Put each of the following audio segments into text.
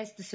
Este es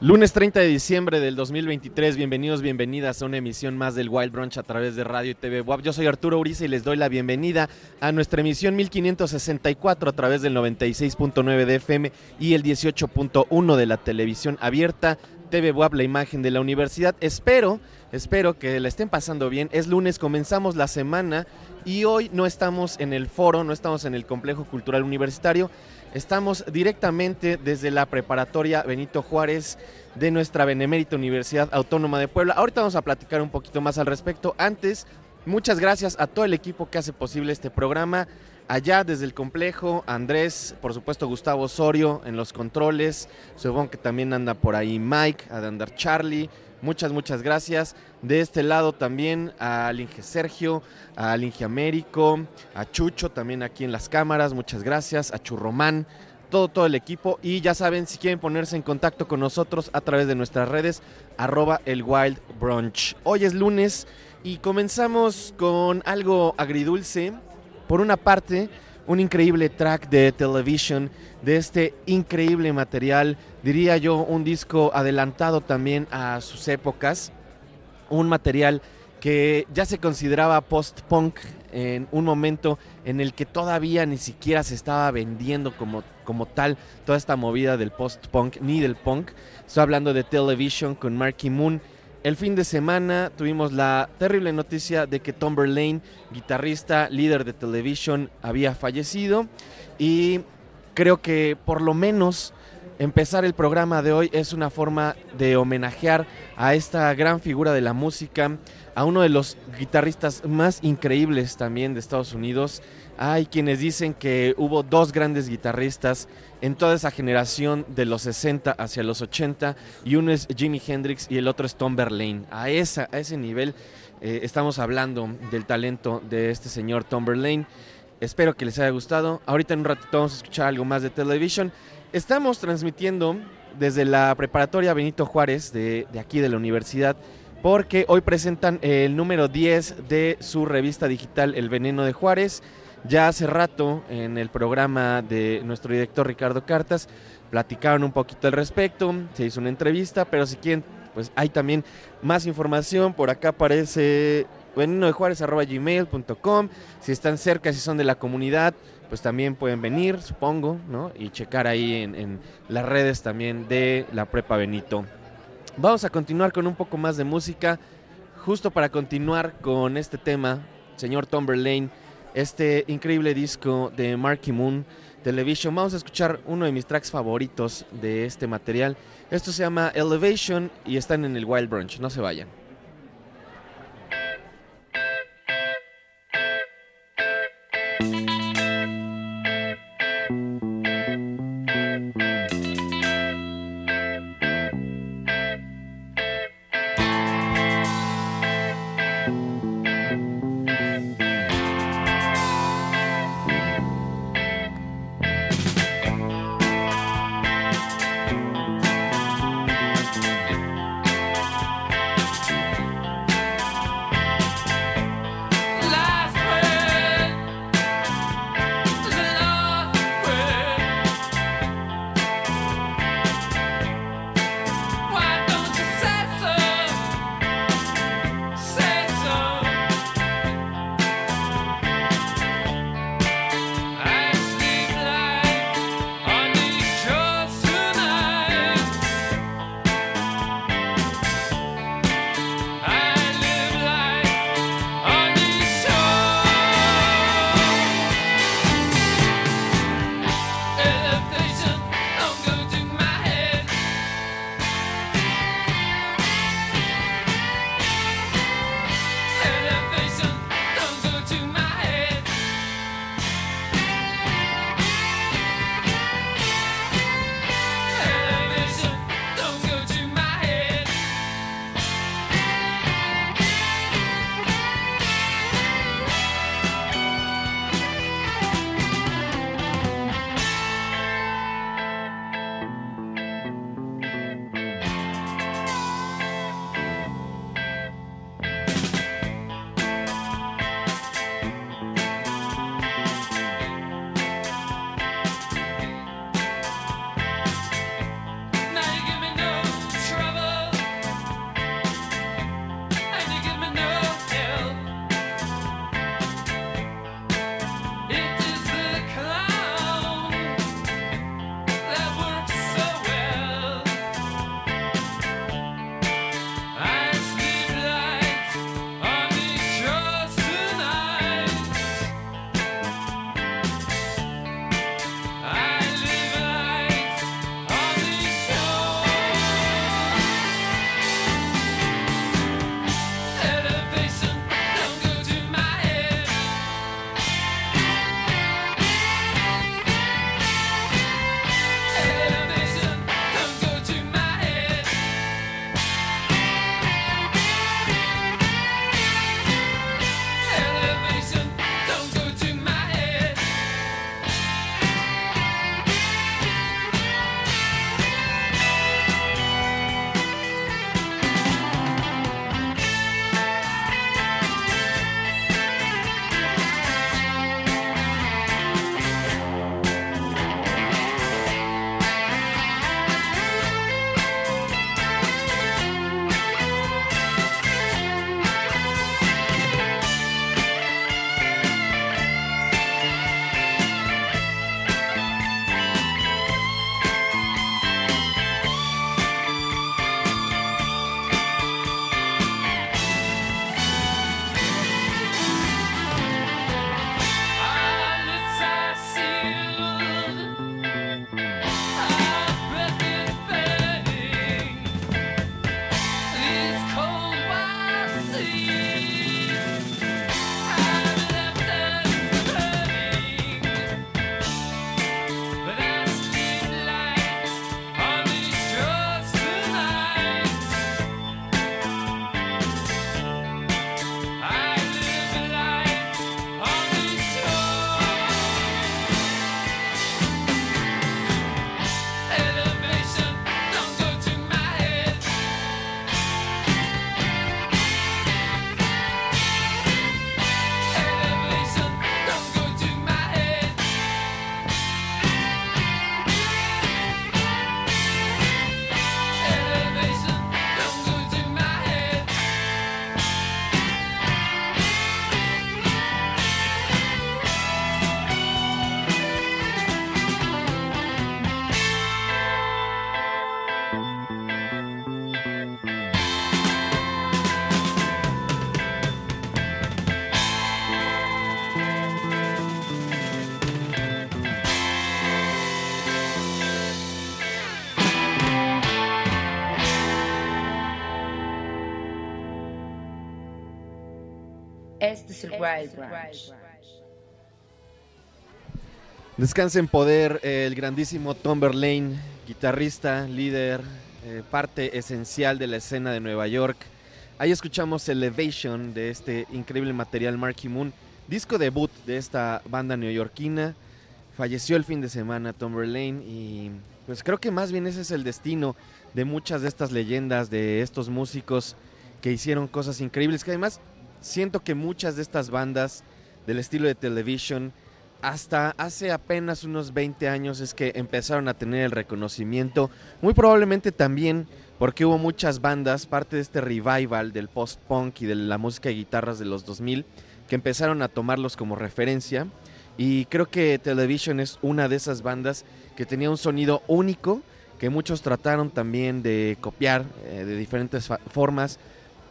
Lunes 30 de diciembre del 2023, bienvenidos, bienvenidas a una emisión más del Wild Brunch a través de Radio y TV WAP. Yo soy Arturo Uriza y les doy la bienvenida a nuestra emisión 1564 a través del 96.9 de FM y el 18.1 de la televisión abierta. TV WAP, la imagen de la universidad. Espero, espero que la estén pasando bien. Es lunes, comenzamos la semana y hoy no estamos en el foro, no estamos en el complejo cultural universitario. Estamos directamente desde la preparatoria Benito Juárez de nuestra Benemérita Universidad Autónoma de Puebla. Ahorita vamos a platicar un poquito más al respecto. Antes, muchas gracias a todo el equipo que hace posible este programa. Allá desde el complejo, Andrés, por supuesto Gustavo Osorio en los controles, supongo que también anda por ahí Mike, a de andar Charlie, muchas, muchas gracias. De este lado también al Inge Sergio, al Inge Américo, a Chucho también aquí en las cámaras, muchas gracias, a Churromán, todo, todo el equipo. Y ya saben, si quieren ponerse en contacto con nosotros a través de nuestras redes, arroba el Wild Brunch. Hoy es lunes y comenzamos con algo agridulce por una parte, un increíble track de television de este increíble material, diría yo, un disco adelantado también a sus épocas, un material que ya se consideraba post-punk en un momento en el que todavía ni siquiera se estaba vendiendo como, como tal toda esta movida del post-punk ni del punk. Estoy hablando de Television con Marky Moon el fin de semana tuvimos la terrible noticia de que Tom Verlaine, guitarrista, líder de Television, había fallecido y creo que por lo menos empezar el programa de hoy es una forma de homenajear a esta gran figura de la música, a uno de los guitarristas más increíbles también de Estados Unidos. Hay quienes dicen que hubo dos grandes guitarristas en toda esa generación de los 60 hacia los 80 y uno es Jimi Hendrix y el otro es Tom Verlaine. A, esa, a ese nivel eh, estamos hablando del talento de este señor Tom Verlaine. Espero que les haya gustado. Ahorita en un ratito vamos a escuchar algo más de Television. Estamos transmitiendo desde la preparatoria Benito Juárez de, aquí de la universidad porque hoy presentan el número 10 de su revista digital El Veneno de Juárez. Ya hace rato en el programa de nuestro director Ricardo Cartas platicaron un poquito al respecto, se hizo una entrevista, pero si quieren, pues hay también más información. Por acá aparece veneno de Juárez gmail.com. Si están cerca, si son de la comunidad, pues también pueden venir, supongo, ¿no? Y checar ahí en, las redes también de la Prepa Benito. Vamos a continuar con un poco más de música, justo para continuar con este tema, señor Tomberlane, este increíble disco de Marky Moon. Television. Vamos a escuchar uno de mis tracks favoritos de este material. Esto se llama Elevation y están en el Wild Brunch. No se vayan. Es el Wild Branch. Descansa en poder el grandísimo Tom Verlaine, guitarrista, líder, eh, parte esencial de la escena de Nueva York. Ahí escuchamos Elevation de este increíble material Marky Moon, disco debut de esta banda neoyorquina. Falleció el fin de semana Tom Verlaine y pues creo que más bien ese es el destino de muchas de estas leyendas, de estos músicos que hicieron cosas increíbles, que además siento que muchas de estas bandas del estilo de Television hasta hace apenas unos 20 años es que empezaron a tener el reconocimiento, muy probablemente también porque hubo muchas bandas, parte de este revival del post-punk y de la música de guitarras de los 2000, que empezaron a tomarlos como referencia. Y creo que Television es una de esas bandas que tenía un sonido único, que muchos trataron también de copiar eh, de diferentes formas,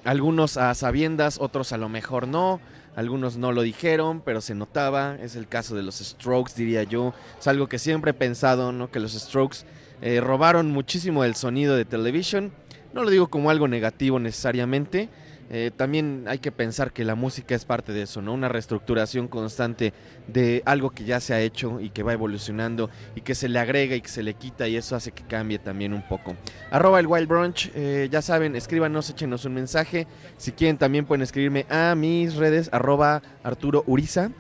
algunos a sabiendas, otros a lo mejor no, algunos no lo dijeron, pero se notaba. Es el caso de los Strokes, diría yo. Es algo que siempre he pensado, ¿no? Que los Strokes eh, robaron muchísimo del sonido de Television. No lo digo como algo negativo necesariamente, eh, también hay que pensar que la música es parte de eso, ¿no? Una reestructuración constante de algo que ya se ha hecho y que va evolucionando y que se le agrega y que se le quita y eso hace que cambie también un poco. Arroba el Wild Brunch, eh, ya saben, escríbanos, échenos un mensaje. Si quieren también pueden escribirme a mis redes, arroba Arturo Uriza,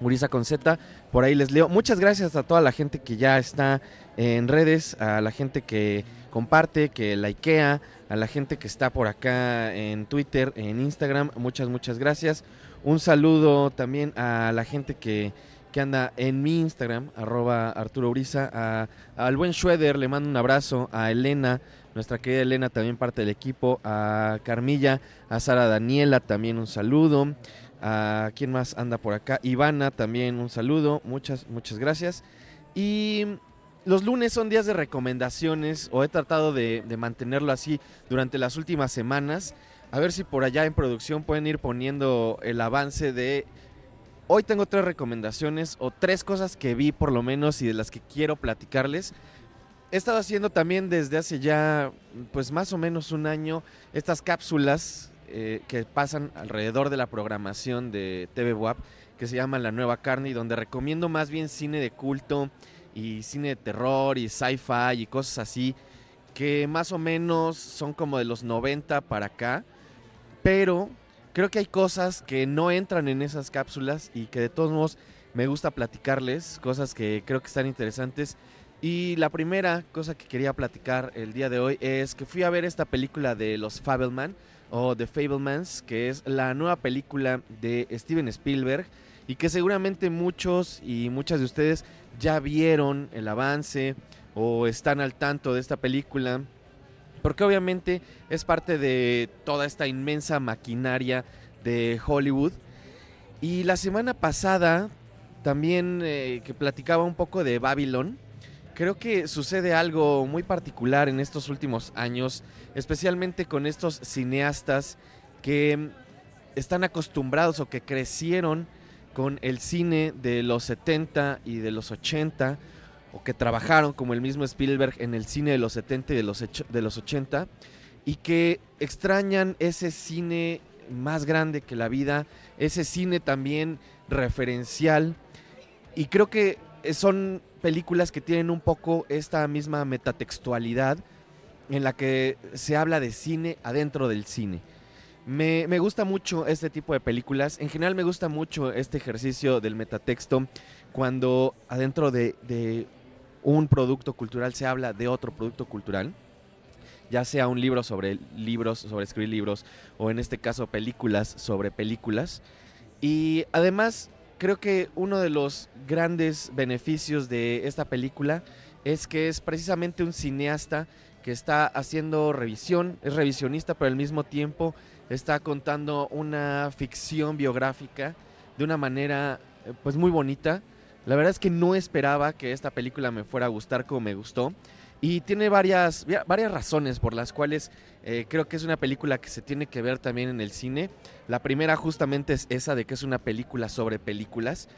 Uriza con Z, por ahí les leo. Muchas gracias a toda la gente que ya está en redes, a la gente que comparte, que likea, a la gente que está por acá en Twitter, en Instagram, muchas, muchas gracias. Un saludo también a la gente que, que anda en mi Instagram, arroba Arturo Uriza, al buen Schroeder, le mando un abrazo, a Elena, nuestra querida Elena, también parte del equipo, a Carmilla, a Sara Daniela, también un saludo, a quién más anda por acá, Ivana, también un saludo, muchas, muchas gracias. Y los lunes son días de recomendaciones o he tratado de, mantenerlo así durante las últimas semanas. A ver si por allá en producción pueden ir poniendo el avance de... Hoy tengo tres recomendaciones o tres cosas que vi por lo menos y de las que quiero platicarles. He estado haciendo también desde hace ya pues más o menos un año estas cápsulas eh, que pasan alrededor de la programación de TV WAP que se llama La Nueva Carne y donde recomiendo más bien cine de culto, y cine de terror y sci-fi y cosas así que más o menos son como de los 90 para acá, pero creo que hay cosas que no entran en esas cápsulas y que de todos modos me gusta platicarles, cosas que creo que están interesantes. Y la primera cosa que quería platicar el día de hoy es que fui a ver esta película de los Fableman o The Fablemans, que es la nueva película de Steven Spielberg y que seguramente muchos y muchas de ustedes ya vieron el avance o están al tanto de esta película, porque obviamente es parte de toda esta inmensa maquinaria de Hollywood. Y la semana pasada también eh, que platicaba un poco de Babylon, creo que sucede algo muy particular en estos últimos años, especialmente con estos cineastas que están acostumbrados o que crecieron con el cine de los 70 y de los 80, o que trabajaron como el mismo Spielberg en el cine de los 70 y de los, de los 80, y que extrañan ese cine más grande que la vida, ese cine también referencial, y creo que son películas que tienen un poco esta misma metatextualidad en la que se habla de cine adentro del cine. Me, gusta mucho este tipo de películas. En general me gusta mucho este ejercicio del metatexto cuando adentro de, un producto cultural se habla de otro producto cultural. Ya sea un libro sobre libros, sobre escribir libros, o en este caso películas sobre películas. Y además creo que uno de los grandes beneficios de esta película es que es precisamente un cineasta que está haciendo revisión, es revisionista, pero al mismo tiempo está contando una ficción biográfica de una manera eh, pues muy bonita. La verdad es que no esperaba que esta película me fuera a gustar como me gustó. Y tiene varias, varias razones por las cuales eh, creo que es una película que se tiene que ver también en el cine. La primera justamente es esa de que es una película sobre películas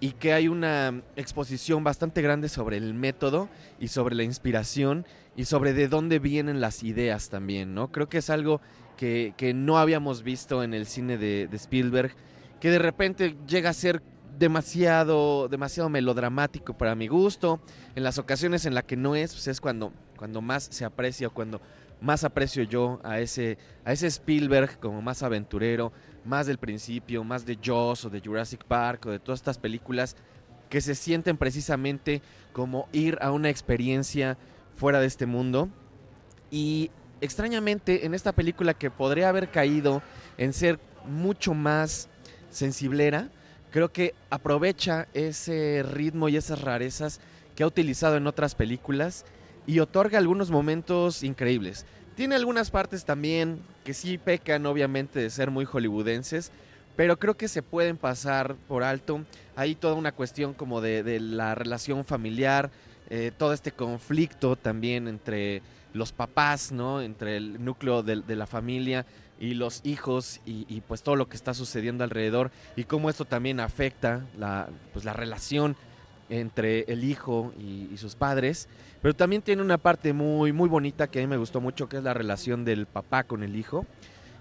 y que hay una exposición bastante grande sobre el método y sobre la inspiración y sobre de dónde vienen las ideas también, ¿no? Creo que es algo que, no habíamos visto en el cine de, de, Spielberg, que de repente llega a ser demasiado, demasiado melodramático para mi gusto. En las ocasiones en las que no es, pues es cuando, cuando más se aprecia cuando más aprecio yo a ese, a ese Spielberg como más aventurero, más del principio, más de Jaws o de Jurassic Park o de todas estas películas que se sienten precisamente como ir a una experiencia fuera de este mundo. Y extrañamente en esta película que podría haber caído en ser mucho más sensiblera, creo que aprovecha ese ritmo y esas rarezas que ha utilizado en otras películas y otorga algunos momentos increíbles. Tiene algunas partes también que sí pecan obviamente de ser muy hollywoodenses, pero creo que se pueden pasar por alto. Hay toda una cuestión como de, la relación familiar, eh, todo este conflicto también entre los papás, ¿no? Entre el núcleo de, la familia y los hijos y, pues todo lo que está sucediendo alrededor y cómo esto también afecta la, pues, la relación entre el hijo y, y, sus padres. Pero también tiene una parte muy, muy bonita que a mí me gustó mucho, que es la relación del papá con el hijo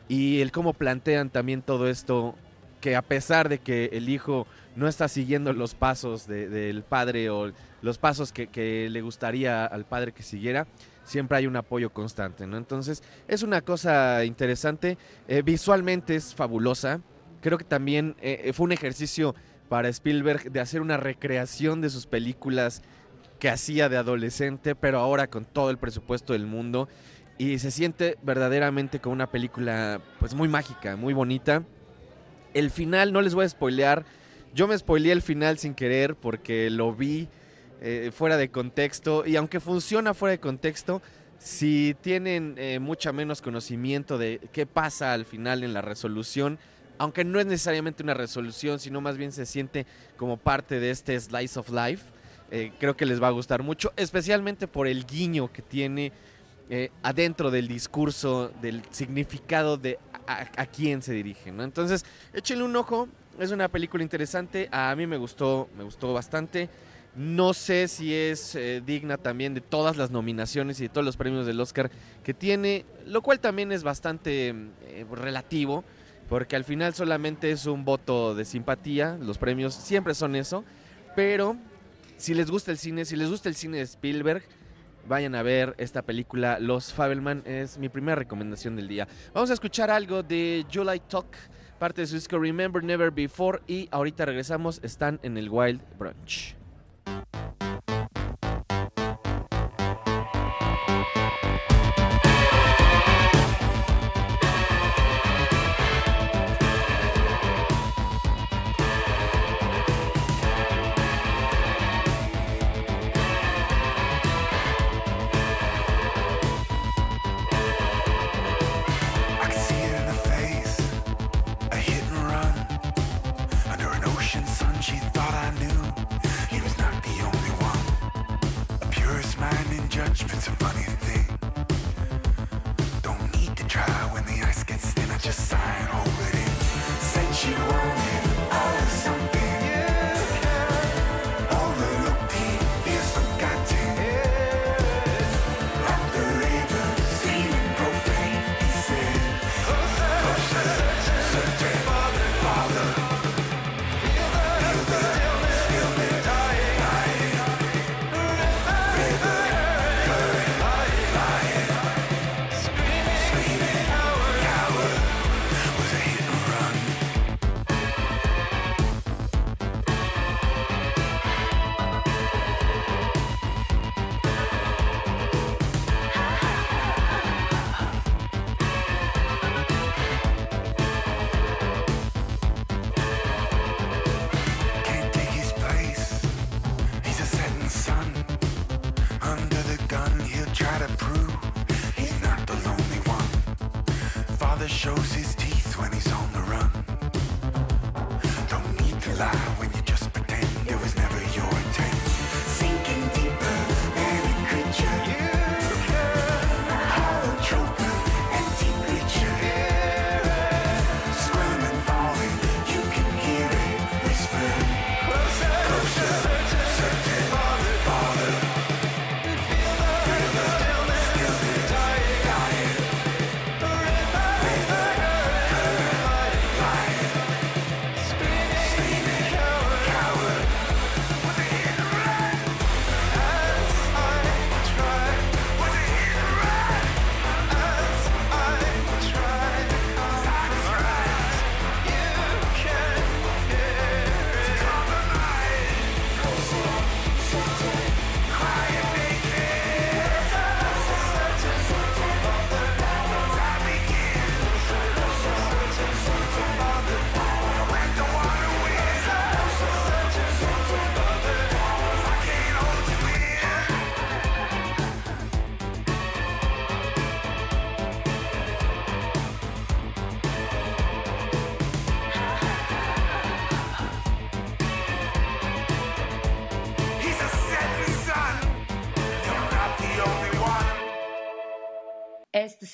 y el cómo plantean también todo esto que a pesar de que el hijo no está siguiendo los pasos del padre o los pasos que, le gustaría al padre que siguiera, siempre hay un apoyo constante, ¿no? Entonces, es una cosa interesante. Eh, visualmente es fabulosa. Creo que también eh, fue un ejercicio para Spielberg de hacer una recreación de sus películas que hacía de adolescente, pero ahora con todo el presupuesto del mundo. Y se siente verdaderamente como una película pues muy mágica, muy bonita el final, no les voy a spoilear. Yo me spoileé el final sin querer porque lo vi eh, fuera de contexto. Y aunque funciona fuera de contexto, si tienen eh, mucha menos conocimiento de qué pasa al final en la resolución, aunque no es necesariamente una resolución, sino más bien se siente como parte de este slice of life, eh, creo que les va a gustar mucho, especialmente por el guiño que tiene adentro del discurso, del significado de a, quién se dirige. Entonces, échenle un ojo, es una película interesante, a mí me gustó, me gustó bastante. No sé si es eh, digna también de todas las nominaciones y de todos los premios del Oscar que tiene, lo cual también es bastante eh, relativo, porque al final solamente es un voto de simpatía, los premios siempre son eso, pero si les gusta el cine, si les gusta el cine de Spielberg, vayan a ver esta película Los Fabelman. Es mi primera recomendación del día. Vamos a escuchar algo de July Talk, parte de su disco Remember Never Before. Y ahorita regresamos, están en el Wild Brunch.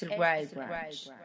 Este es el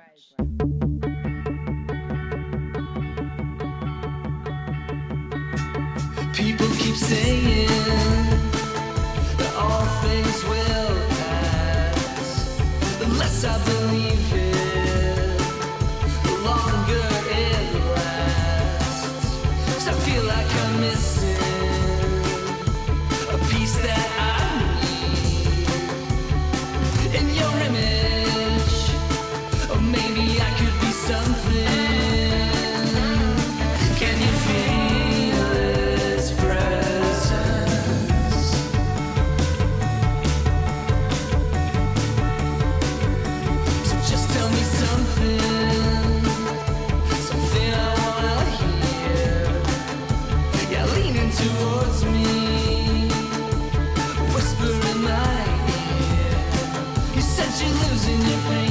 to be.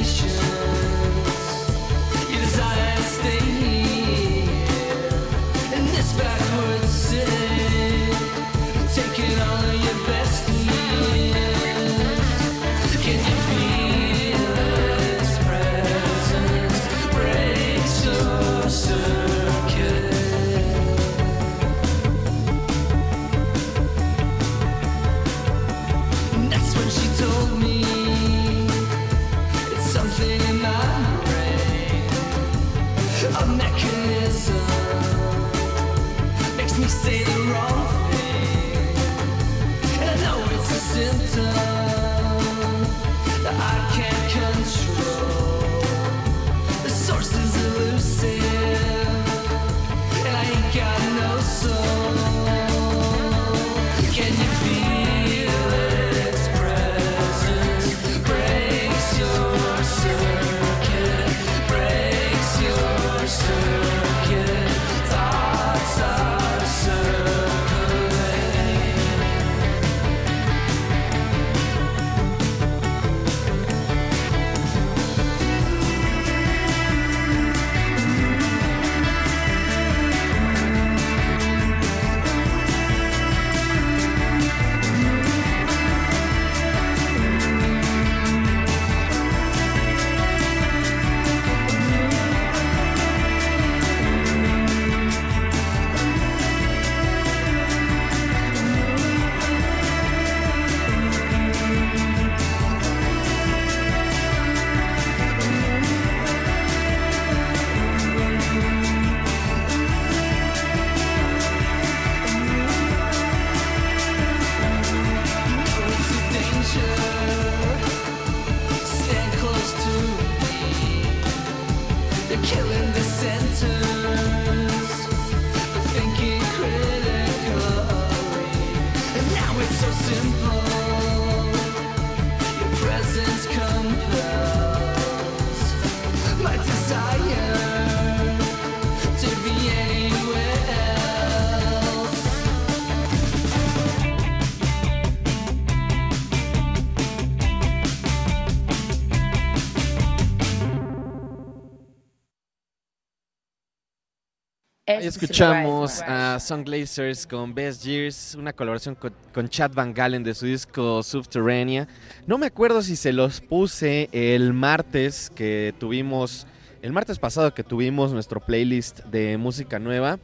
Escuchamos a Ranch. Sunglazers con Best Years, una colaboración con, con Chad Van Galen de su disco Subterranea. No me acuerdo si se los puse el martes que tuvimos, el martes pasado que tuvimos nuestro playlist de música nueva,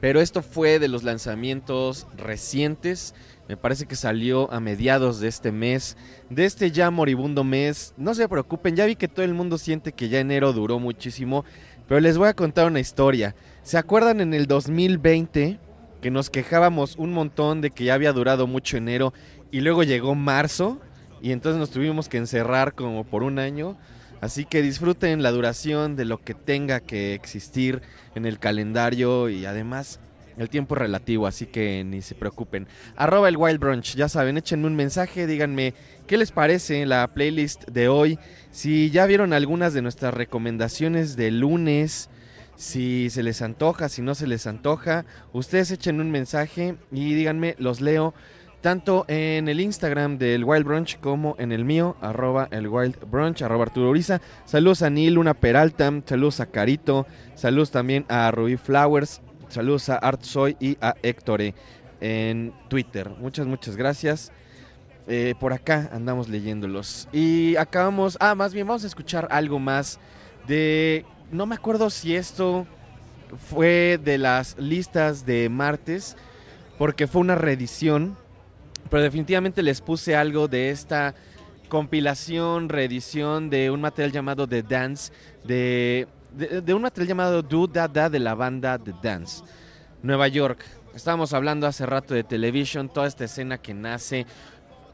pero esto fue de los lanzamientos recientes. Me parece que salió a mediados de este mes, de este ya moribundo mes. No se preocupen, ya vi que todo el mundo siente que ya enero duró muchísimo, pero les voy a contar una historia. ¿Se acuerdan en el 2020 que nos quejábamos un montón de que ya había durado mucho enero y luego llegó marzo y entonces nos tuvimos que encerrar como por un año? Así que disfruten la duración de lo que tenga que existir en el calendario y además el tiempo relativo, así que ni se preocupen. Arroba el Wild Brunch, ya saben, échenme un mensaje, díganme qué les parece la playlist de hoy, si ya vieron algunas de nuestras recomendaciones de lunes, si se les antoja, si no se les antoja, ustedes echen un mensaje y díganme, los leo tanto en el Instagram del Wild Brunch como en el mío, arroba el Wild Brunch, arroba Arturo Uriza. Saludos a Neil Luna Peralta, saludos a Carito, saludos también a Ruby Flowers, saludos a Art Soy y a Héctor en Twitter. Muchas, muchas gracias. Eh, por acá andamos leyéndolos. Y acabamos. Ah, más bien, vamos a escuchar algo más de. No me acuerdo si esto fue de las listas de martes, porque fue una reedición. Pero definitivamente les puse algo de esta compilación, reedición de un material llamado The Dance, de, de, un material llamado Do Da Da de la banda The Dance, Nueva York. Estábamos hablando hace rato de Television, toda esta escena que nace,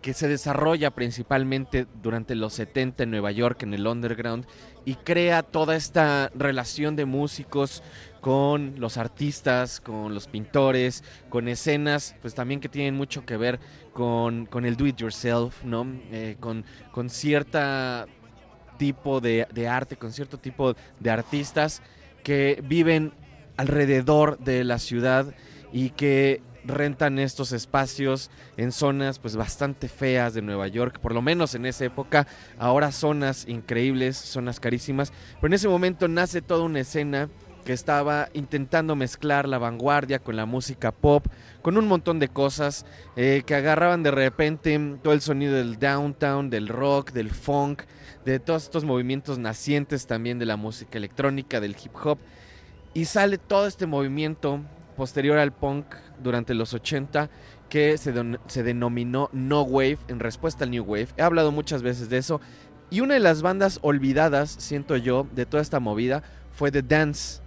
que se desarrolla principalmente durante los 70 en Nueva York, en el underground, y crea toda esta relación de músicos con los artistas, con los pintores, con escenas, pues también que tienen mucho que ver con, con el do it yourself, ¿no? Eh, con, con cierta tipo de, de arte, con cierto tipo de artistas que viven alrededor de la ciudad y que rentan estos espacios en zonas pues bastante feas de Nueva York, por lo menos en esa época, ahora zonas increíbles, zonas carísimas, pero en ese momento nace toda una escena que estaba intentando mezclar la vanguardia con la música pop, con un montón de cosas eh, que agarraban de repente todo el sonido del downtown, del rock, del funk, de todos estos movimientos nacientes también de la música electrónica, del hip hop, y sale todo este movimiento posterior al punk durante los 80 que se, se denominó No Wave en respuesta al New Wave. He hablado muchas veces de eso. Y una de las bandas olvidadas, siento yo, de toda esta movida fue The Dance.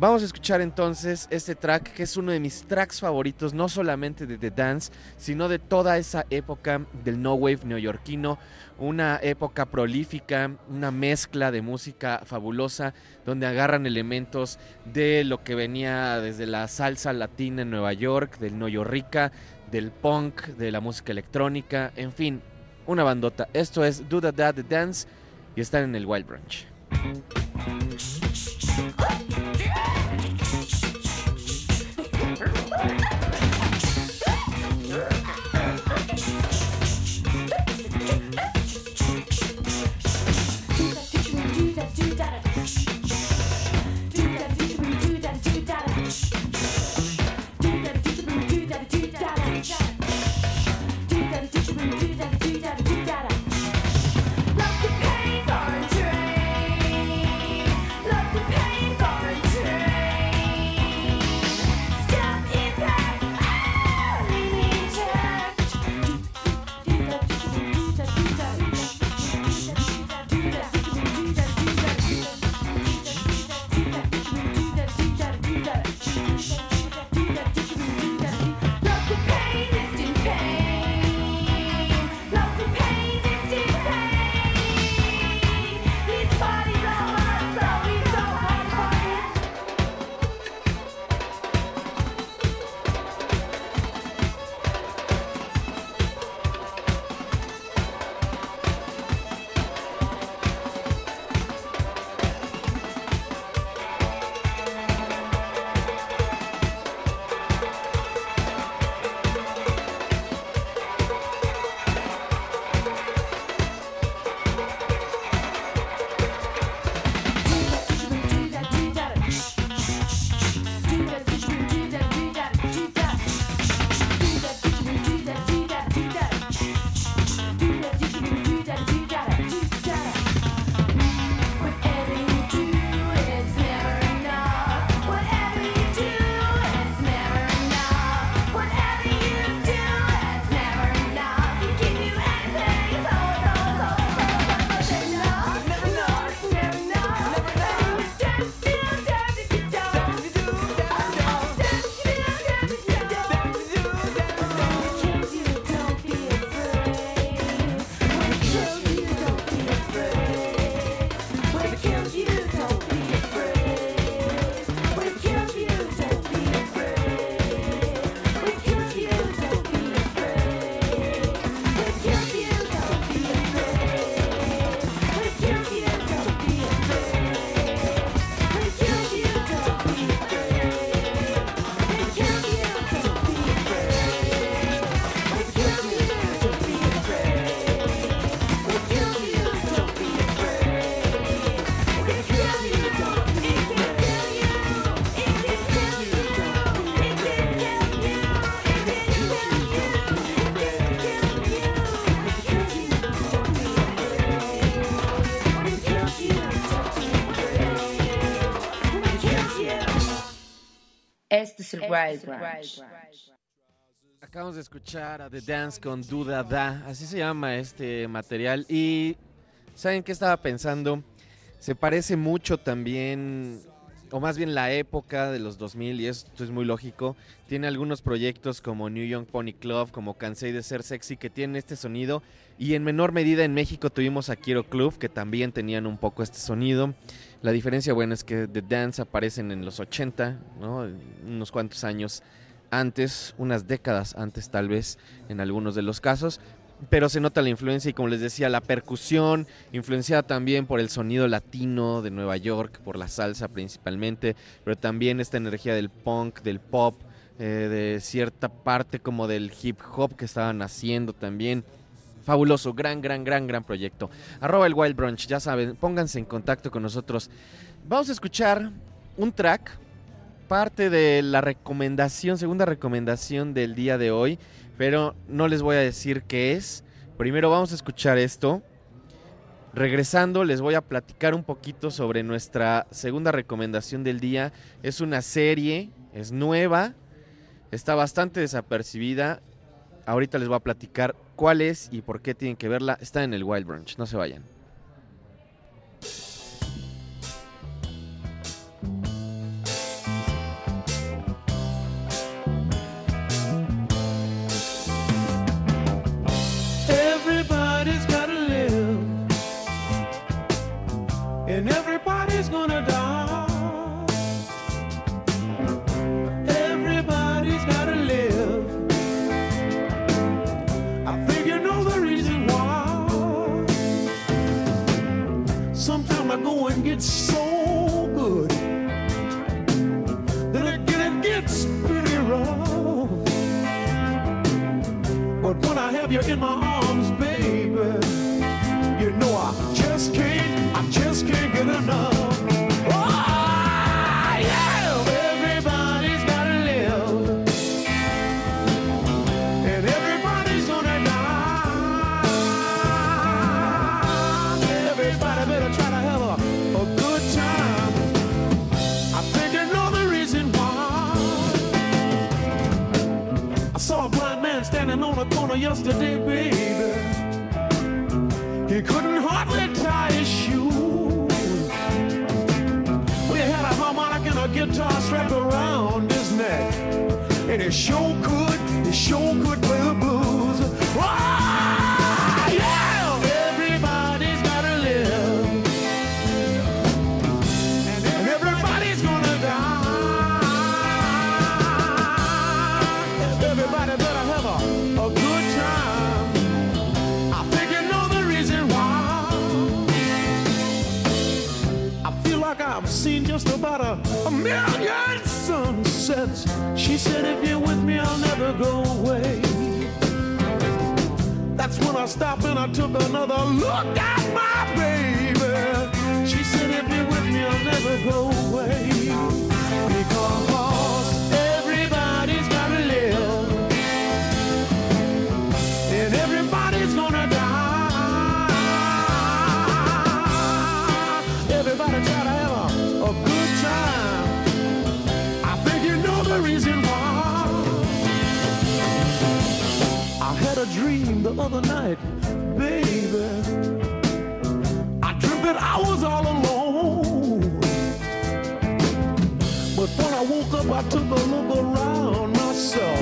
Vamos a escuchar entonces este track que es uno de mis tracks favoritos, no solamente de The Dance, sino de toda esa época del no wave neoyorquino, una época prolífica, una mezcla de música fabulosa, donde agarran elementos de lo que venía desde la salsa latina en Nueva York, del neoyorrica, del punk, de la música electrónica, en fin, una bandota. Esto es Do Da Da The Dance y están en el Wild Branch. es el Wild Branch. Acabamos de escuchar a The Dance con Duda Da, así se llama este material. Y ¿saben qué estaba pensando? Se parece mucho también, o más bien la época de los 2000, y esto es muy lógico. Tiene algunos proyectos como New Young Pony Club, como Cansei de Ser Sexy, que tienen este sonido. Y en menor medida en México tuvimos a Kiro Club, que también tenían un poco este sonido. La diferencia, bueno, es que The Dance aparecen en los 80, ¿no? unos cuantos años antes, unas décadas antes tal vez en algunos de los casos, pero se nota la influencia y como les decía, la percusión, influenciada también por el sonido latino de Nueva York, por la salsa principalmente, pero también esta energía del punk, del pop, eh, de cierta parte como del hip hop que estaban haciendo también. Fabuloso, gran, gran, gran, gran proyecto. Arroba el Wild Brunch, ya saben, pónganse en contacto con nosotros. Vamos a escuchar un track, parte de la recomendación, segunda recomendación del día de hoy, pero no les voy a decir qué es. Primero vamos a escuchar esto. Regresando les voy a platicar un poquito sobre nuestra segunda recomendación del día. Es una serie, es nueva, está bastante desapercibida. Ahorita les voy a platicar cuál es y por qué tienen que verla. Está en el Wild Branch, no se vayan. Dream the other night, baby. I dreamt that I was all alone. But when I woke up, I took a look around myself.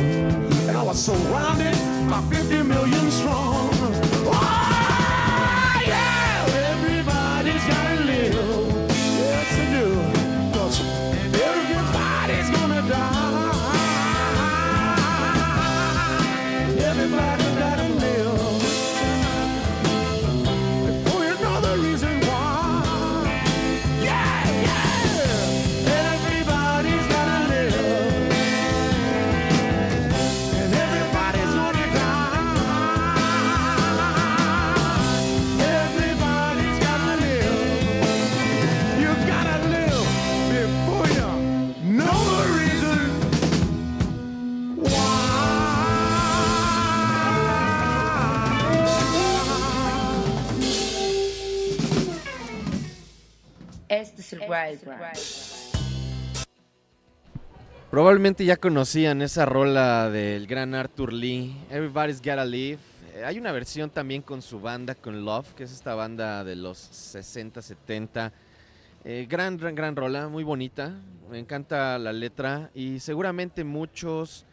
And I was surrounded by 50 million strong. Oh, yeah! Es el Wild Branch. Probablemente ya conocían esa rola del gran Arthur Lee, Everybody's Gotta Live. Eh, Hay una versión también con su banda, con Love, que es esta banda de los 60, 70. Eh, gran, gran, gran rola, muy bonita. Me encanta la letra y seguramente muchos,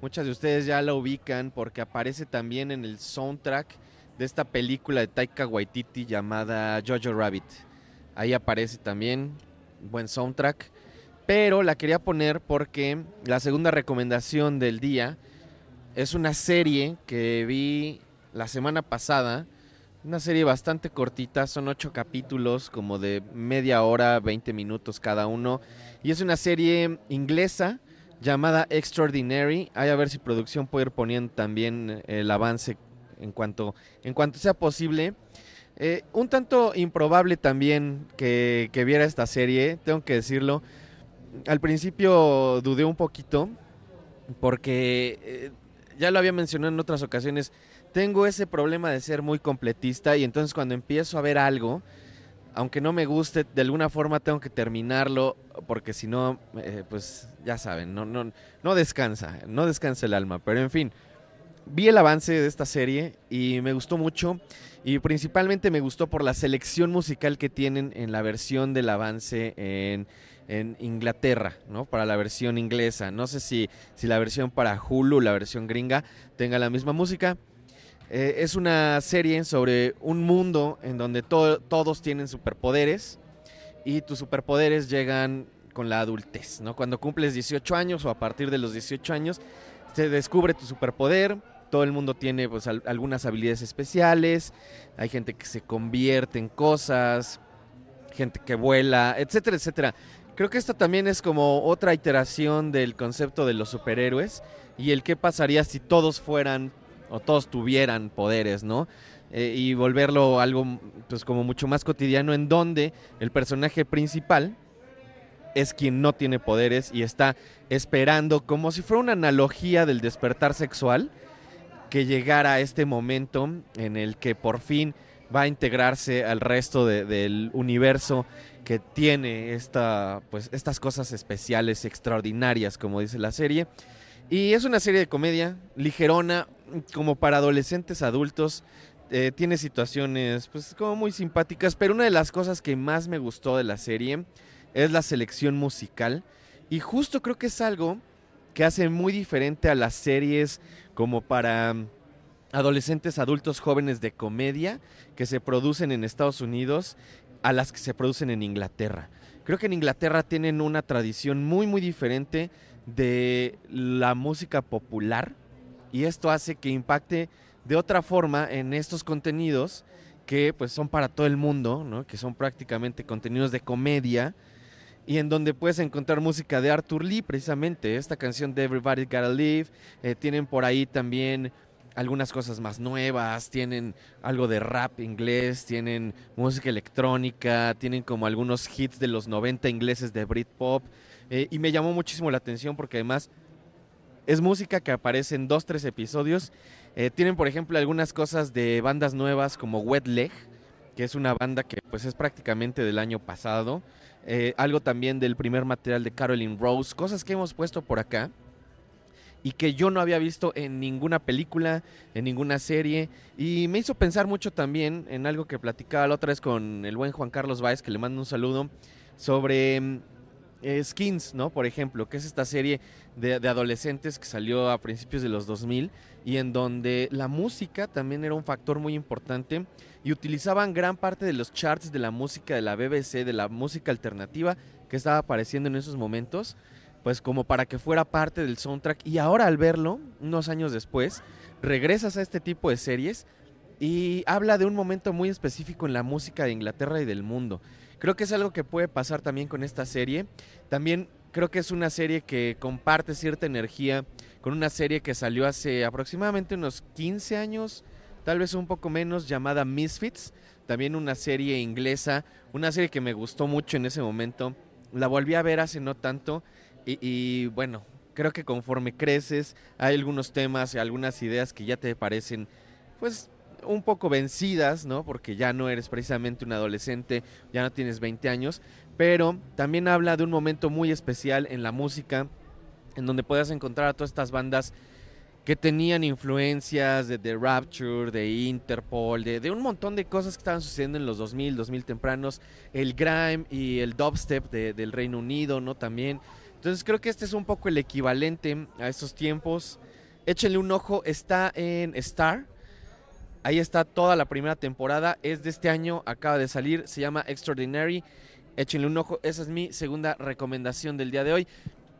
muchas de ustedes ya la ubican porque aparece también en el soundtrack de esta película de Taika Waititi llamada Jojo Rabbit. Ahí aparece también, buen soundtrack. Pero la quería poner porque la segunda recomendación del día es una serie que vi la semana pasada. Una serie bastante cortita, son ocho capítulos, como de media hora, 20 minutos cada uno. Y es una serie inglesa llamada Extraordinary. Hay a ver si producción puede ir poniendo también el avance en cuanto, en cuanto sea posible. Eh, un tanto improbable también que, que viera esta serie, tengo que decirlo. Al principio dudé un poquito porque eh, ya lo había mencionado en otras ocasiones. Tengo ese problema de ser muy completista y entonces cuando empiezo a ver algo, aunque no me guste, de alguna forma tengo que terminarlo porque si no, eh, pues ya saben, no, no, no descansa, no descansa el alma. Pero en fin, vi el avance de esta serie y me gustó mucho y principalmente me gustó por la selección musical que tienen en la versión del avance en, en Inglaterra, ¿no? Para la versión inglesa. No sé si, si la versión para Hulu, la versión gringa, tenga la misma música. Eh, es una serie sobre un mundo en donde to- todos tienen superpoderes y tus superpoderes llegan con la adultez, ¿no? Cuando cumples 18 años o a partir de los 18 años se descubre tu superpoder, todo el mundo tiene pues al- algunas habilidades especiales, hay gente que se convierte en cosas, gente que vuela, etcétera, etcétera. Creo que esto también es como otra iteración del concepto de los superhéroes y el qué pasaría si todos fueran o todos tuvieran poderes, ¿no? Eh, y volverlo algo pues como mucho más cotidiano en donde el personaje principal es quien no tiene poderes y está esperando como si fuera una analogía del despertar sexual que llegara a este momento en el que por fin va a integrarse al resto de- del universo que tiene esta, pues, estas cosas especiales, extraordinarias, como dice la serie. Y es una serie de comedia ligerona, como para adolescentes adultos. Eh, tiene situaciones pues como muy simpáticas, pero una de las cosas que más me gustó de la serie es la selección musical. Y justo creo que es algo que hace muy diferente a las series como para mm, adolescentes adultos jóvenes de comedia que se producen en Estados Unidos a las que se producen en Inglaterra. Creo que en Inglaterra tienen una tradición muy muy diferente de la música popular y esto hace que impacte de otra forma en estos contenidos que pues son para todo el mundo, ¿no? que son prácticamente contenidos de comedia y en donde puedes encontrar música de Arthur Lee precisamente, esta canción de Everybody's Gotta Live, eh, tienen por ahí también algunas cosas más nuevas, tienen algo de rap inglés, tienen música electrónica, tienen como algunos hits de los 90 ingleses de Britpop eh, y me llamó muchísimo la atención porque además es música que aparece en dos, tres episodios. Eh, tienen, por ejemplo, algunas cosas de bandas nuevas como Wet Leg, que es una banda que pues es prácticamente del año pasado. Eh, algo también del primer material de Caroline Rose, cosas que hemos puesto por acá y que yo no había visto en ninguna película, en ninguna serie. Y me hizo pensar mucho también en algo que platicaba la otra vez con el buen Juan Carlos Báez, que le mando un saludo, sobre mm, eh, Skins, ¿no? Por ejemplo, que es esta serie de, de adolescentes que salió a principios de los 2000 y en donde la música también era un factor muy importante y utilizaban gran parte de los charts de la música de la BBC, de la música alternativa que estaba apareciendo en esos momentos, pues como para que fuera parte del soundtrack. Y ahora al verlo, unos años después, regresas a este tipo de series y habla de un momento muy específico en la música de Inglaterra y del mundo. Creo que es algo que puede pasar también con esta serie. También creo que es una serie que comparte cierta energía con una serie que salió hace aproximadamente unos 15 años, tal vez un poco menos, llamada Misfits. También una serie inglesa, una serie que me gustó mucho en ese momento. La volví a ver hace no tanto y, y, bueno, creo que conforme creces hay algunos temas y algunas ideas que ya te parecen pues un poco vencidas, ¿no? Porque ya no eres precisamente un adolescente, ya no tienes 20 años, pero también habla de un momento muy especial en la música en donde podías encontrar a todas estas bandas que tenían influencias de The Rapture, de Interpol, de, un montón de cosas que estaban sucediendo en los 2000, 2000 tempranos, el grime y el dubstep de- del Reino Unido, ¿no? También. Entonces creo que este es un poco el equivalente a esos tiempos. Échenle un ojo, está en Star. Ahí está toda la primera temporada, es de este año, acaba de salir, se llama Extraordinary. Échenle un ojo, esa es mi segunda recomendación del día de hoy.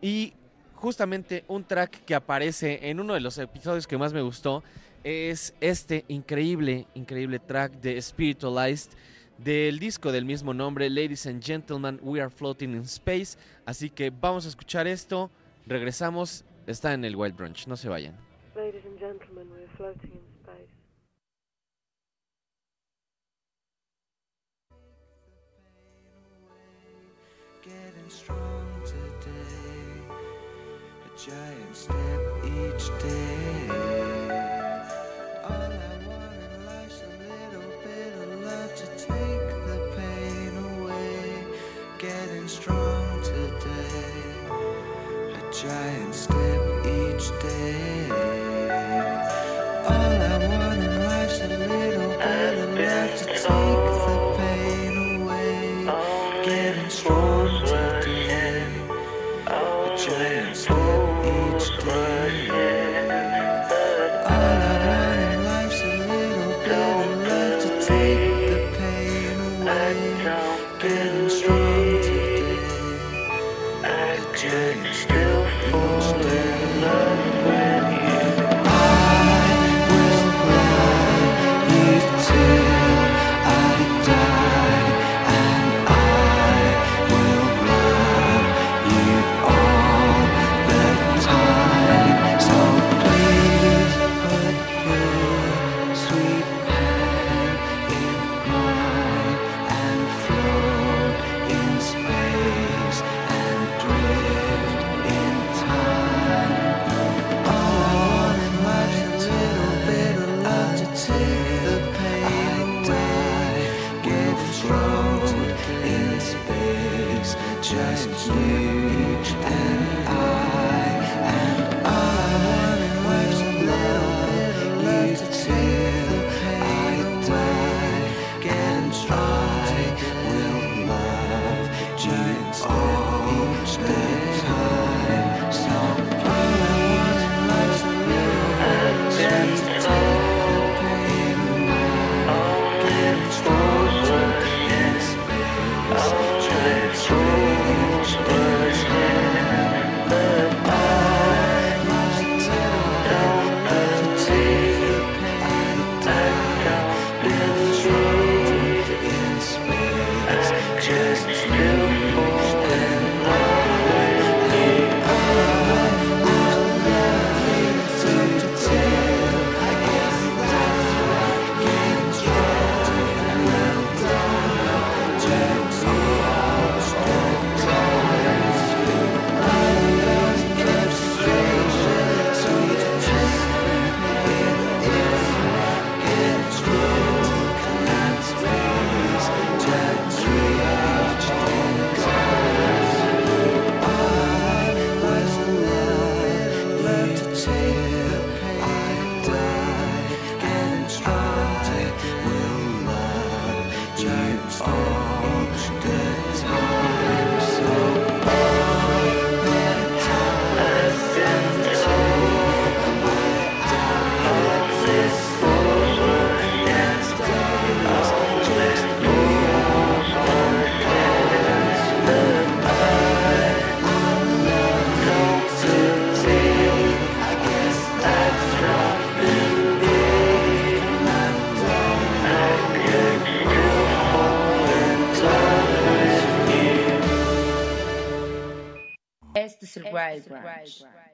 Y justamente un track que aparece en uno de los episodios que más me gustó es este increíble, increíble track de Spiritualized del disco del mismo nombre, Ladies and Gentlemen, We Are Floating in Space. Así que vamos a escuchar esto, regresamos, está en el Wild Brunch, no se vayan. Ladies and gentlemen, we're floating in Getting strong today, a giant step each day. All I want in life's a little bit of love to take the pain away. Getting strong today, a giant step each day. Este es el Wild Branch.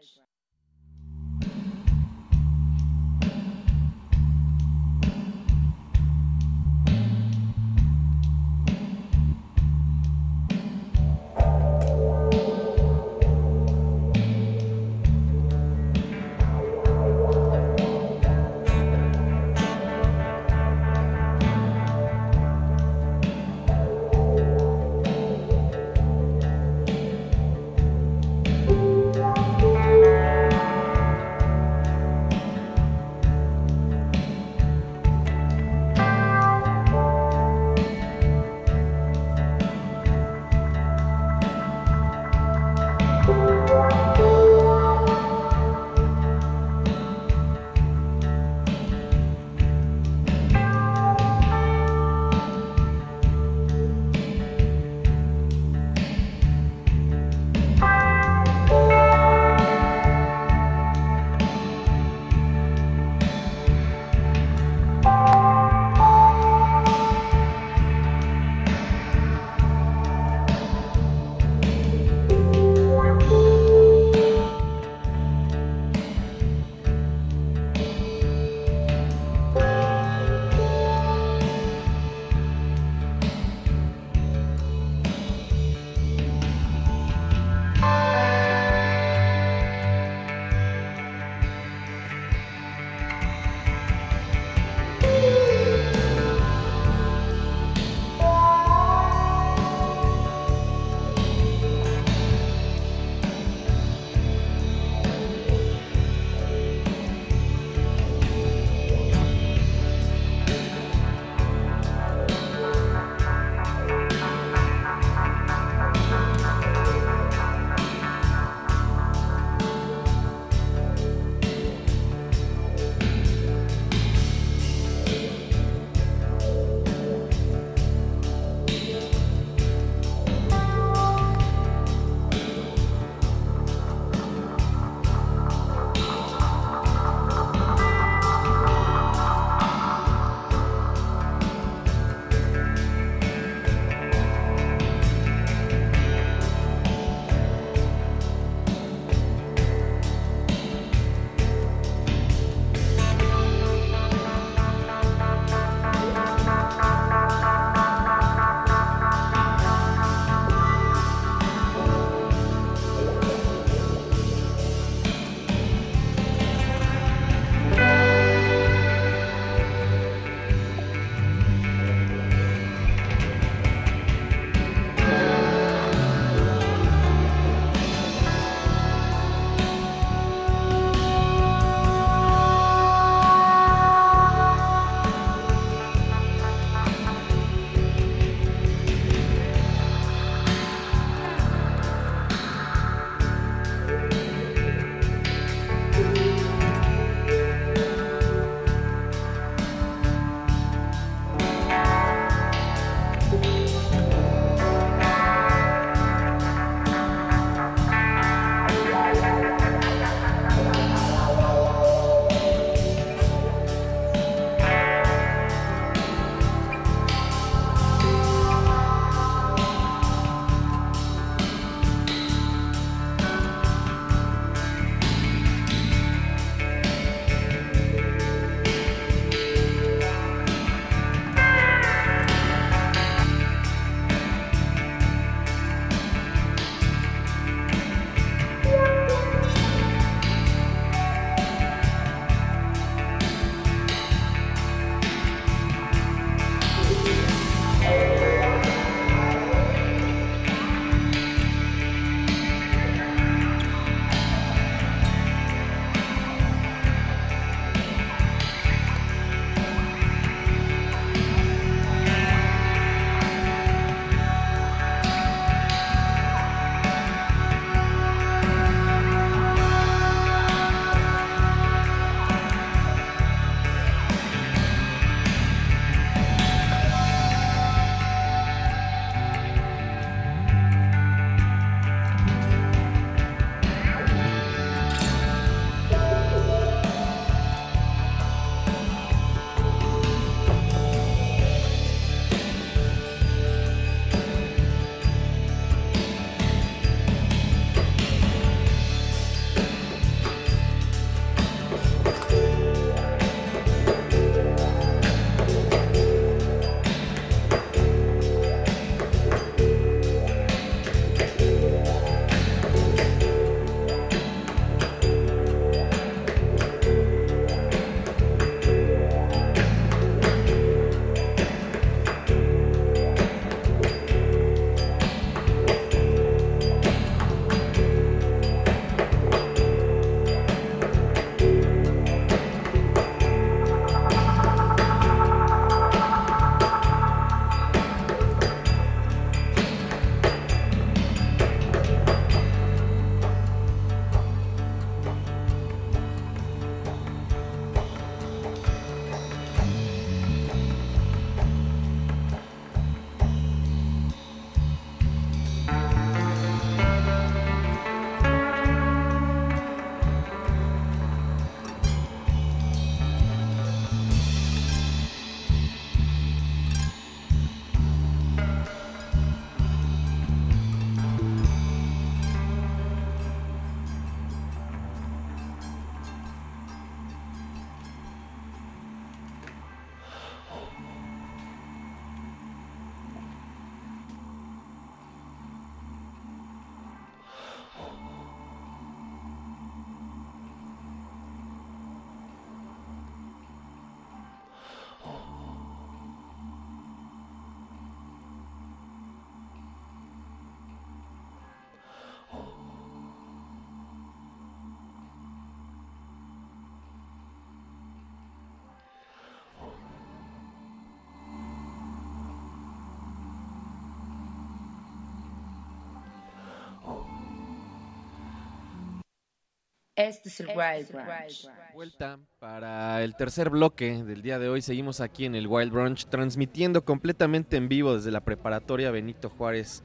Este es el Wild Branch. Vuelta para el tercer bloque del día de hoy. Seguimos aquí en el Wild Brunch transmitiendo completamente en vivo desde la preparatoria Benito Juárez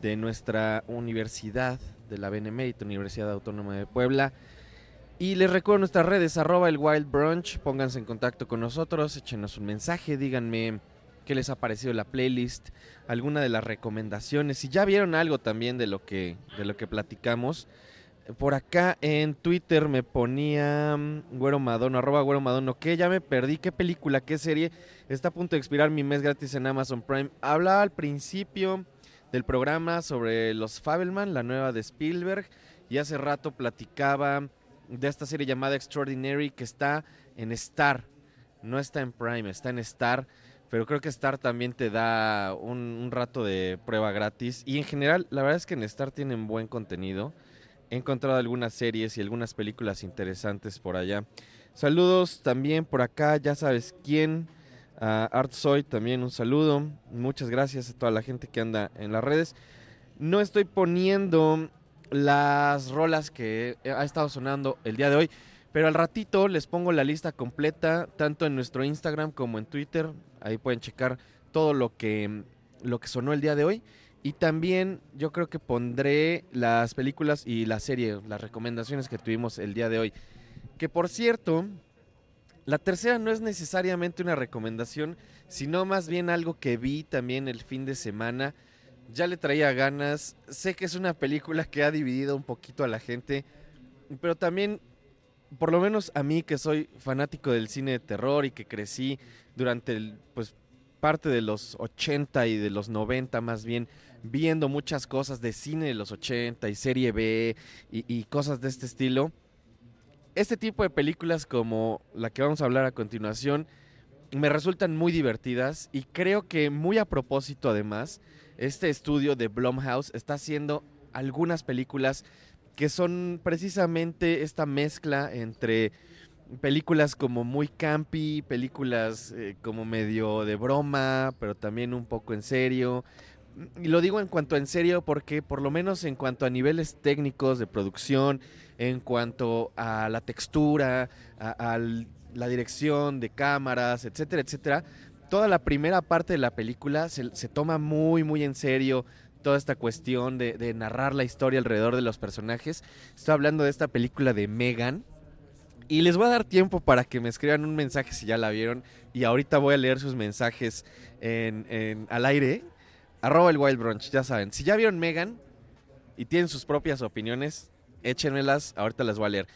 de nuestra universidad, de la Benemérita Universidad Autónoma de Puebla. Y les recuerdo nuestras redes, arroba el Wild Brunch, pónganse en contacto con nosotros, échenos un mensaje, díganme qué les ha parecido la playlist, alguna de las recomendaciones, si ya vieron algo también de lo que, de lo que platicamos. Por acá en Twitter me ponía mm, Güero Madono, arroba Güero Madono, que ya me perdí, qué película, qué serie, está a punto de expirar mi mes gratis en Amazon Prime. Hablaba al principio del programa sobre los Fabelman, la nueva de Spielberg, y hace rato platicaba de esta serie llamada Extraordinary que está en Star. No está en Prime, está en Star. Pero creo que Star también te da un, un, rato de prueba gratis. Y en general, la verdad es que en Star tienen buen contenido. He encontrado algunas series y algunas películas interesantes por allá. Saludos también por acá, ya sabes quién. A Art Soy también un saludo. Muchas gracias a toda la gente que anda en las redes. No estoy poniendo las rolas que ha estado sonando el día de hoy. Pero al ratito les pongo la lista completa, tanto en nuestro Instagram como en Twitter. Ahí pueden checar todo lo que, lo que sonó el día de hoy. Y también yo creo que pondré las películas y la serie, las recomendaciones que tuvimos el día de hoy. Que por cierto, la tercera no es necesariamente una recomendación, sino más bien algo que vi también el fin de semana ya le traía ganas. Sé que es una película que ha dividido un poquito a la gente, pero también, por lo menos a mí que soy fanático del cine de terror y que crecí durante el, pues, parte de los 80 y de los 90 más bien, viendo muchas cosas de cine de los 80 y serie B y, y cosas de este estilo. Este tipo de películas como la que vamos a hablar a continuación me resultan muy divertidas y creo que muy a propósito además este estudio de Blumhouse está haciendo algunas películas que son precisamente esta mezcla entre películas como muy campy, películas eh, como medio de broma, pero también un poco en serio. Y lo digo en cuanto en serio porque por lo menos en cuanto a niveles técnicos de producción, en cuanto a la textura, a, la dirección de cámaras, etcétera, etcétera, toda la primera parte de la película se, toma muy, muy en serio toda esta cuestión de, narrar la historia alrededor de los personajes. Estoy hablando de esta película de Megan. Y les voy a dar tiempo para que me escriban un mensaje si ya la vieron. Y ahorita voy a leer sus mensajes en, en, al aire. Arroba el Wild Brunch, ya saben. Si ya vieron Megan y tienen sus propias opiniones, échenmelas. Ahorita las voy a leer.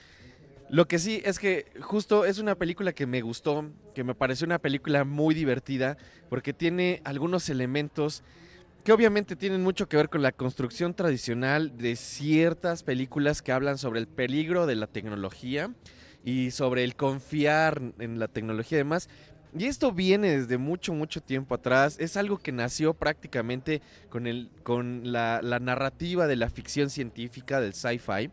Lo que sí es que justo es una película que me gustó, que me pareció una película muy divertida, porque tiene algunos elementos que obviamente tienen mucho que ver con la construcción tradicional de ciertas películas que hablan sobre el peligro de la tecnología y sobre el confiar en la tecnología y demás. Y esto viene desde mucho, mucho tiempo atrás. Es algo que nació prácticamente con, el, con la, la narrativa de la ficción científica, del sci-fi.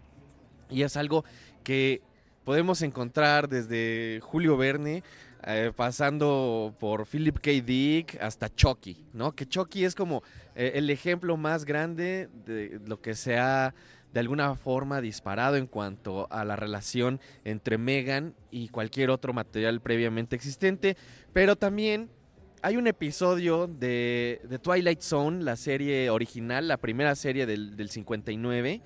Y es algo que podemos encontrar desde Julio Verne, eh, pasando por Philip K. Dick hasta Chucky, ¿no? Que Chucky es como eh, el ejemplo más grande de lo que se ha de alguna forma disparado en cuanto a la relación entre Megan y cualquier otro material previamente existente, pero también hay un episodio de, de Twilight Zone, la serie original, la primera serie del, del 59,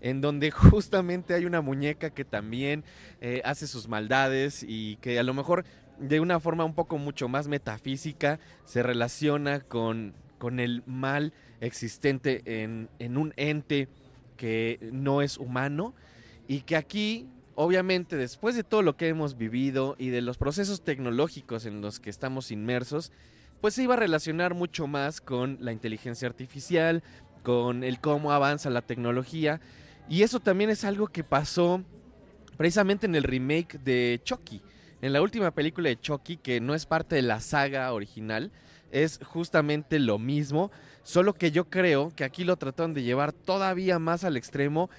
en donde justamente hay una muñeca que también eh, hace sus maldades y que a lo mejor de una forma un poco mucho más metafísica se relaciona con, con el mal existente en, en un ente que no es humano y que aquí obviamente después de todo lo que hemos vivido y de los procesos tecnológicos en los que estamos inmersos, pues se iba a relacionar mucho más con la inteligencia artificial, con el cómo avanza la tecnología y eso también es algo que pasó precisamente en el remake de Chucky. En la última película de Chucky, que no es parte de la saga original, es justamente lo mismo, solo que yo creo que aquí lo trataron de llevar todavía más al extremo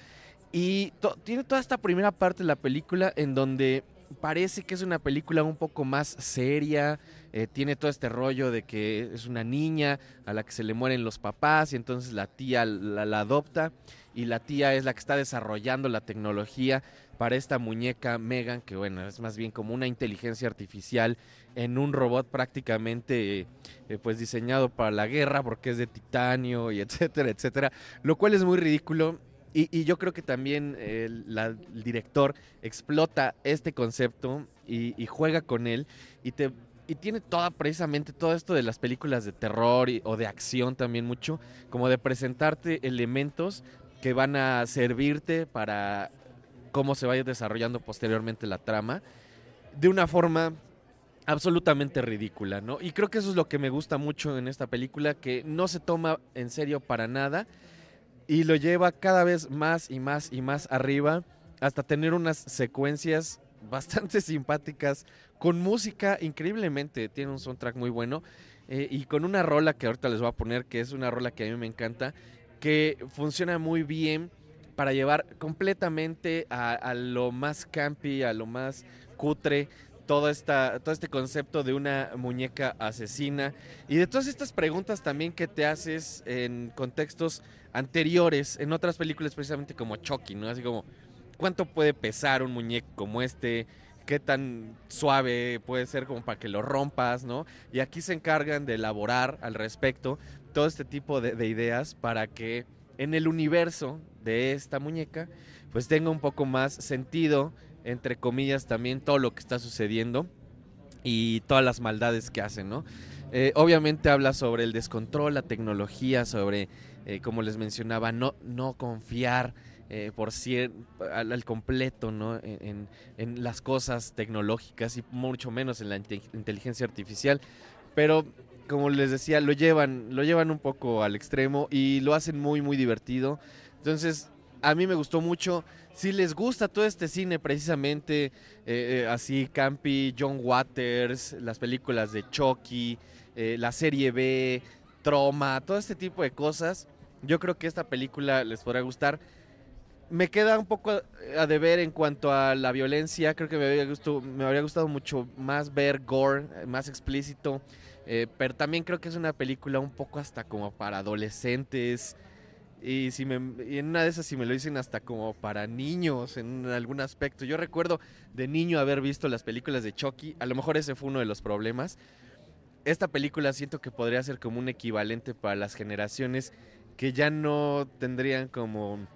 y tiene toda esta primera parte de la película en donde parece que es una película un poco más seria, eh, tiene todo este rollo de que es una niña a la que se le mueren los papás y entonces la tía la, la adopta y la tía es la que está desarrollando la tecnología para esta muñeca Megan, que bueno, es más bien como una inteligencia artificial en un robot prácticamente eh, pues diseñado para la guerra porque es de titanio y etcétera, etcétera, lo cual es muy ridículo. Y, y yo creo que también la- el director explota este concepto y, y juega con él y te y tiene toda precisamente todo esto de las películas de terror y- o de acción también mucho, como de presentarte elementos que van a servirte para cómo se vaya desarrollando posteriormente la trama de una forma absolutamente ridícula, ¿no? Y creo que eso es lo que me gusta mucho en esta película, que no se toma en serio para nada y lo lleva cada vez más y más y más arriba hasta tener unas secuencias bastante simpáticas con música increíblemente, tiene un soundtrack muy bueno eh, y con una rola que ahorita les voy a poner, que es una rola que a mí me encanta, que funciona muy bien para llevar completamente a, a lo más campi, a lo más cutre, todo, esta, todo este concepto de una muñeca asesina y de todas estas preguntas también que te haces en contextos anteriores, en otras películas precisamente como Chucky, ¿no? Así como, ¿cuánto puede pesar un muñeco como este? ¿Qué tan suave puede ser como para que lo rompas, ¿no? Y aquí se encargan de elaborar al respecto todo este tipo de, de ideas para que en el universo de esta muñeca pues tenga un poco más sentido, entre comillas, también todo lo que está sucediendo y todas las maldades que hacen, ¿no? Eh, obviamente habla sobre el descontrol, la tecnología, sobre, eh, como les mencionaba, no, no confiar eh, por al, al completo, ¿no? En, las cosas tecnológicas y mucho menos en la inte- inteligencia artificial. Pero, como les decía, lo llevan, lo llevan un poco al extremo y lo hacen muy, muy divertido. Entonces, a mí me gustó mucho. Si les gusta todo este cine, precisamente eh, eh, así, Campi, John Waters, las películas de Chucky, eh, la serie B, Troma, todo este tipo de cosas, yo creo que esta película les podrá gustar. Me queda un poco a- deber en cuanto a la violencia. Creo que me habría gustado, me habría gustado mucho más ver gore, más explícito. pero también creo que es una película un poco hasta como para adolescentes. Y, si me, en una de esas, si me lo dicen hasta como para niños en algún aspecto. Yo recuerdo de niño haber visto las películas de Chucky. A lo mejor ese fue uno de los problemas. Esta película siento que podría ser como un equivalente para las generaciones que ya no tendrían como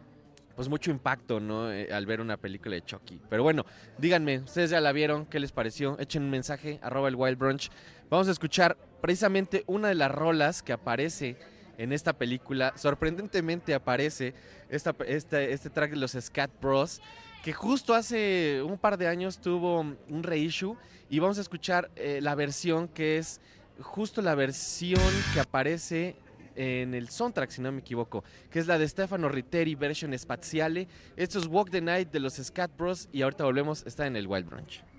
pues mucho impacto, ¿no? Eh, al ver una película de Chucky. Pero bueno, díganme, ¿ustedes ya la vieron? ¿Qué les pareció? Echen un mensaje, arroba el Wild Brunch. Vamos a escuchar precisamente una de las rolas que aparece en esta película. Sorprendentemente aparece esta, este, este track de los Scat Bros. Que justo hace un par de años tuvo un reissue. Y vamos a escuchar eh, la versión que es justo la versión que aparece en el soundtrack, si no me equivoco, que es la de Stefano Ritteri, versión espaciale. Esto es Walk the Night de los Scat Bros. Y ahorita volvemos, está en el Wild Brunch.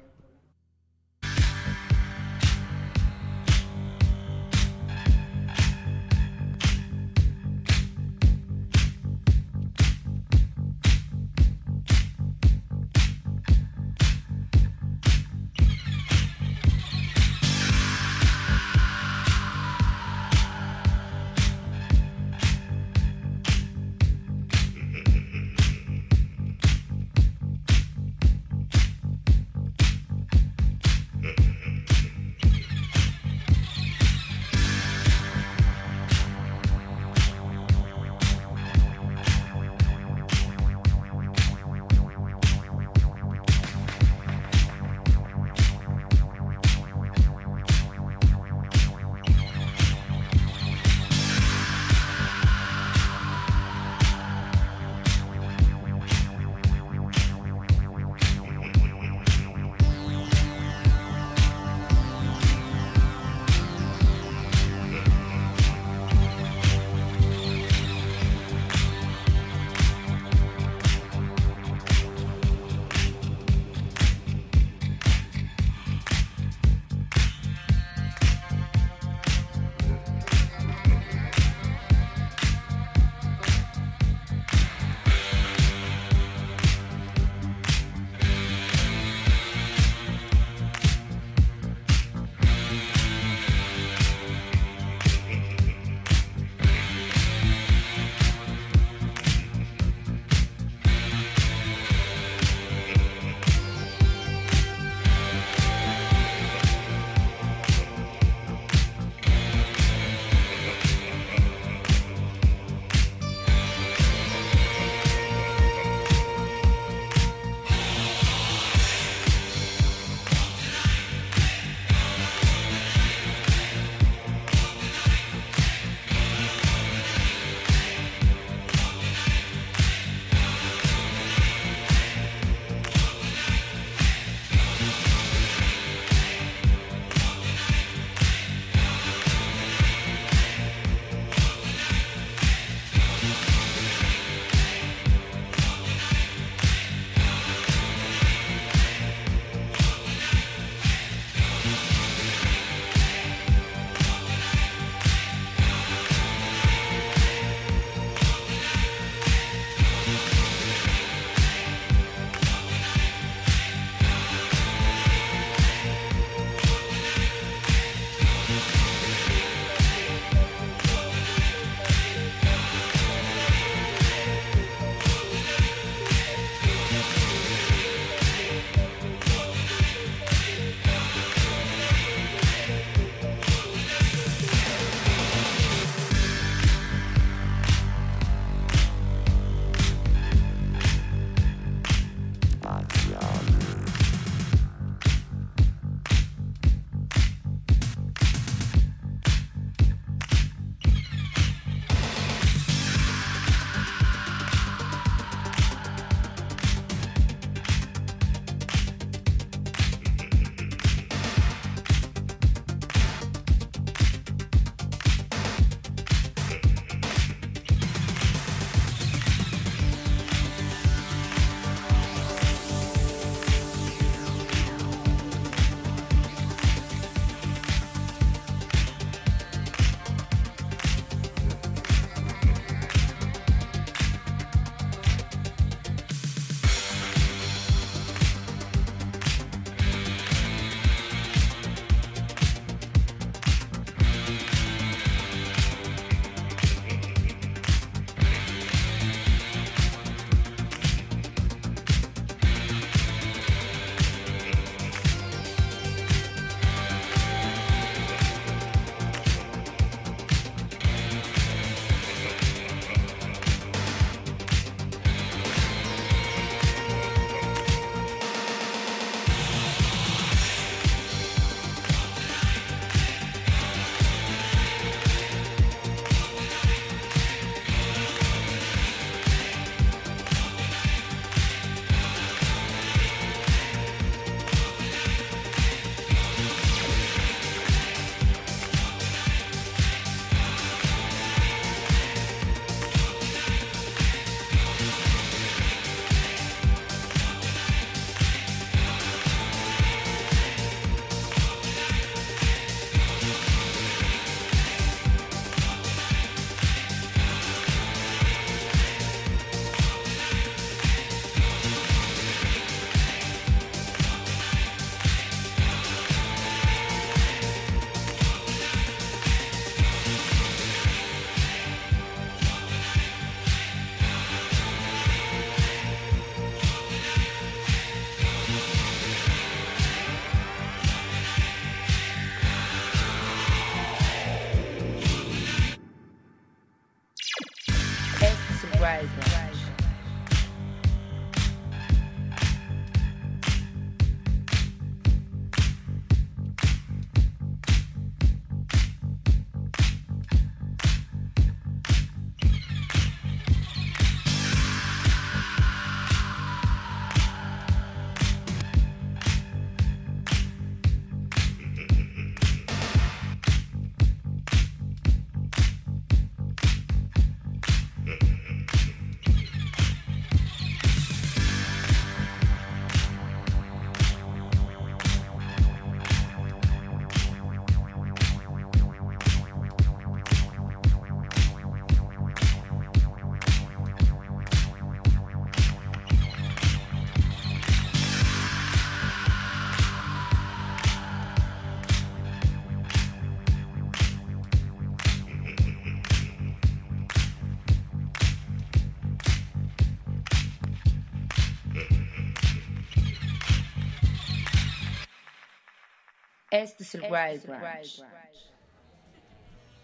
Este es el Wild Branch.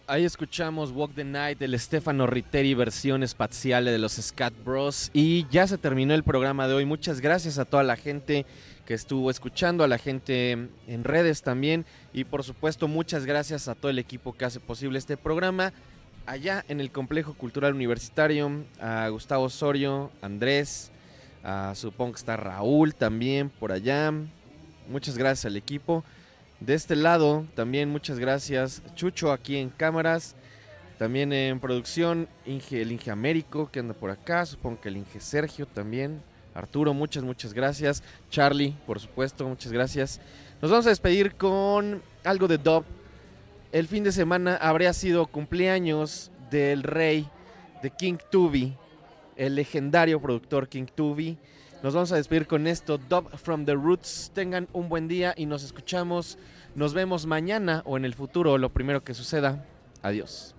Ahí escuchamos Walk the Night del Stefano Ritteri, versión espacial de los Scat Bros. Y ya se terminó el programa de hoy. Muchas gracias a toda la gente que estuvo escuchando, a la gente en redes también. Y por supuesto, muchas gracias a todo el equipo que hace posible este programa. Allá en el Complejo Cultural Universitario, a Gustavo Osorio, Andrés, a supongo que está Raúl también por allá. Muchas gracias al equipo. De este lado, también muchas gracias. Chucho aquí en cámaras. También en producción, Inge, el Inge Américo que anda por acá. Supongo que el Inge Sergio también. Arturo, muchas, muchas gracias. Charlie, por supuesto, muchas gracias. Nos vamos a despedir con algo de dub. El fin de semana habría sido cumpleaños del rey de King Tubi, el legendario productor King Tubi. Nos vamos a despedir con esto, Dub from the Roots. Tengan un buen día y nos escuchamos. Nos vemos mañana o en el futuro, lo primero que suceda. Adiós.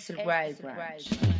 Este es el Wild Branch.